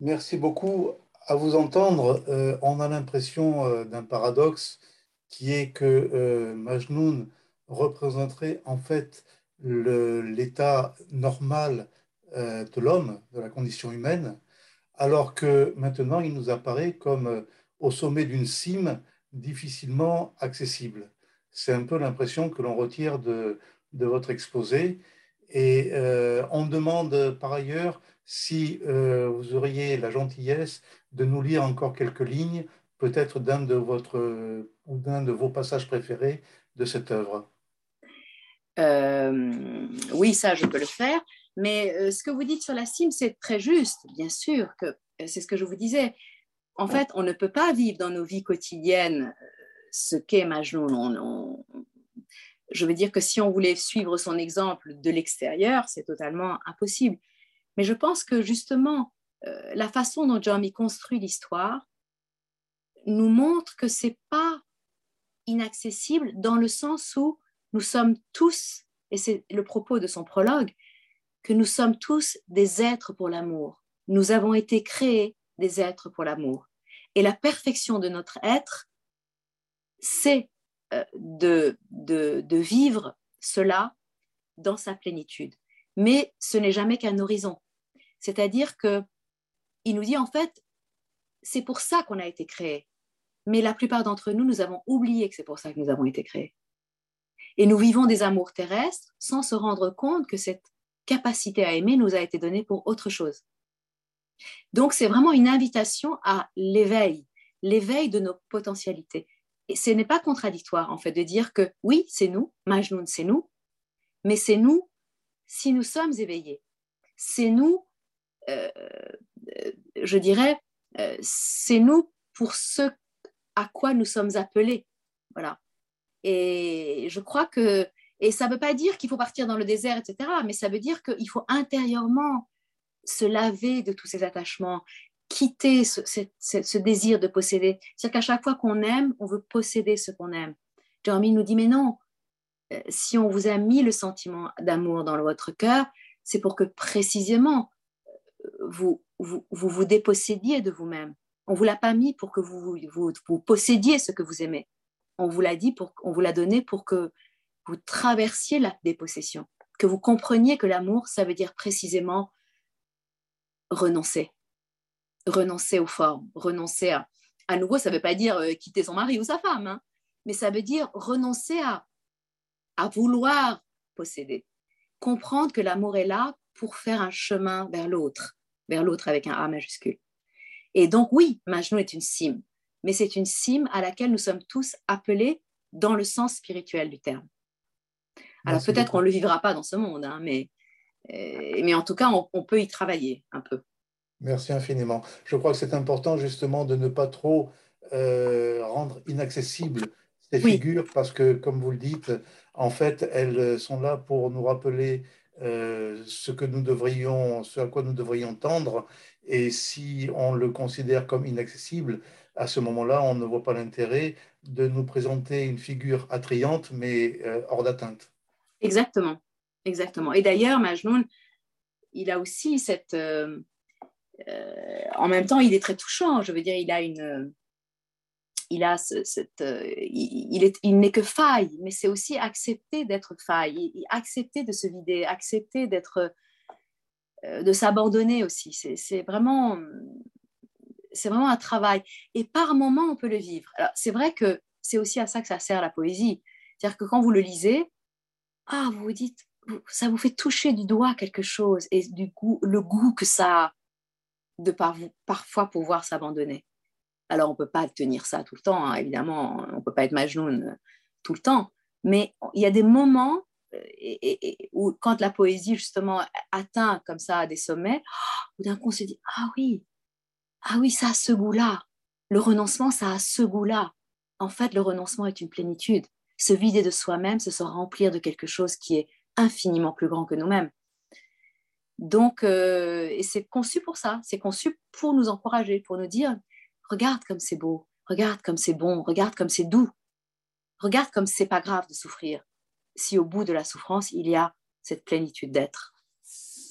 Merci beaucoup. À vous entendre, euh, on a l'impression euh, d'un paradoxe qui est que euh, Majnun représenterait en fait l'état normal de l'homme, de la condition humaine, alors que maintenant il nous apparaît comme au sommet d'une cime difficilement accessible. C'est un peu l'impression que l'on retire de, votre exposé. Et on demande par ailleurs si euh, vous auriez la gentillesse de nous lire encore quelques lignes, peut-être d'un de, votre, ou d'un de vos passages préférés de cette œuvre. Euh, oui, ça, je peux le faire. Mais euh, ce que vous dites sur la cime, c'est très juste, bien sûr, que c'est ce que je vous disais. En fait, on ne peut pas vivre dans nos vies quotidiennes ce qu'est Majnun. Je veux dire que si on voulait suivre son exemple de l'extérieur, c'est totalement impossible. Mais je pense que justement, euh, la façon dont Jeremy construit l'histoire nous montre que c'est pas inaccessible dans le sens où nous sommes tous, et c'est le propos de son prologue, que nous sommes tous des êtres pour l'amour. Nous avons été créés des êtres pour l'amour. Et la perfection de notre être, c'est de, de, de vivre cela dans sa plénitude. Mais ce n'est jamais qu'un horizon. C'est-à-dire que il nous dit en fait, c'est pour ça qu'on a été créé. Mais la plupart d'entre nous, nous avons oublié que c'est pour ça que nous avons été créés. Et nous vivons des amours terrestres sans se rendre compte que cette capacité à aimer nous a été donnée pour autre chose. Donc c'est vraiment une invitation à l'éveil, l'éveil de nos potentialités. Et ce n'est pas contradictoire en fait de dire que oui, c'est nous, Majnoun, c'est nous, mais c'est nous si nous sommes éveillés. C'est nous euh, je dirais, euh, c'est nous pour ce à quoi nous sommes appelés. Voilà. Et je crois que, et ça ne veut pas dire qu'il faut partir dans le désert, etc., mais ça veut dire qu'il faut intérieurement se laver de tous ces attachements, quitter ce, désir de posséder. C'est-à-dire qu'à chaque fois qu'on aime, on veut posséder ce qu'on aime. Jeremy nous dit, mais non, euh, si on vous a mis le sentiment d'amour dans votre cœur, c'est pour que précisément vous vous, vous, dépossédiez de vous-même. On vous l'a pas mis pour que vous, vous, vous possédiez ce que vous aimez. On vous l'a dit, pour, on vous l'a donné pour que vous traversiez la dépossession, que vous compreniez que l'amour, ça veut dire précisément renoncer, renoncer aux formes, renoncer à. À nouveau, ça ne veut pas dire euh, quitter son mari ou sa femme, hein, mais ça veut dire renoncer à, à vouloir posséder, comprendre que l'amour est là pour faire un chemin vers l'autre, vers l'autre avec un A majuscule. Et donc oui, Majnun est une cime, mais c'est une cime à laquelle nous sommes tous appelés dans le sens spirituel du terme. Alors peut-être qu'on ne le vivra pas dans ce monde, hein, mais, euh, mais en tout cas, on, peut y travailler un peu. Merci infiniment. Je crois que c'est important justement de ne pas trop euh, rendre inaccessibles ces figures parce que, comme vous le dites, en fait, elles sont là pour nous rappeler euh, ce que nous devrions, ce à quoi nous devrions tendre. Et si on le considère comme inaccessible, à ce moment-là, on ne voit pas l'intérêt de nous présenter une figure attrayante, mais euh, hors d'atteinte. Exactement, exactement. Et d'ailleurs, Majnoun, il a aussi cette... Euh, en même temps, il est très touchant. Je veux dire, il a une il a cette, euh, il, est, il n'est que faille, mais c'est aussi accepter d'être faille, accepter de se vider, accepter d'être, euh, de s'abandonner aussi. C'est vraiment, c'est vraiment un travail. Et par moment, on peut le vivre. C'est vrai que c'est aussi à ça que ça sert la poésie. C'est-à-dire que quand vous le lisez, ah, vous vous dites, ça vous fait toucher du doigt quelque chose et du goût, le goût que ça a de par, parfois pouvoir s'abandonner. Alors, on ne peut pas tenir ça tout le temps, hein, évidemment, on ne peut pas être Majnoun euh, tout le temps, mais il y a des moments euh, où, quand la poésie, justement, atteint comme ça des sommets, oh, d'un coup, on se dit Ah oui, ah oui, ça a ce goût-là. Le renoncement, ça a ce goût-là. En fait, le renoncement est une plénitude. Se vider de soi-même, c'est se remplir de quelque chose qui est infiniment plus grand que nous-mêmes. Donc, euh, et c'est conçu pour ça, c'est conçu pour nous encourager, pour nous dire Regarde comme c'est beau, regarde comme c'est bon, regarde comme c'est doux. Regarde comme c'est pas grave de souffrir. Si au bout de la souffrance, il y a cette plénitude d'être.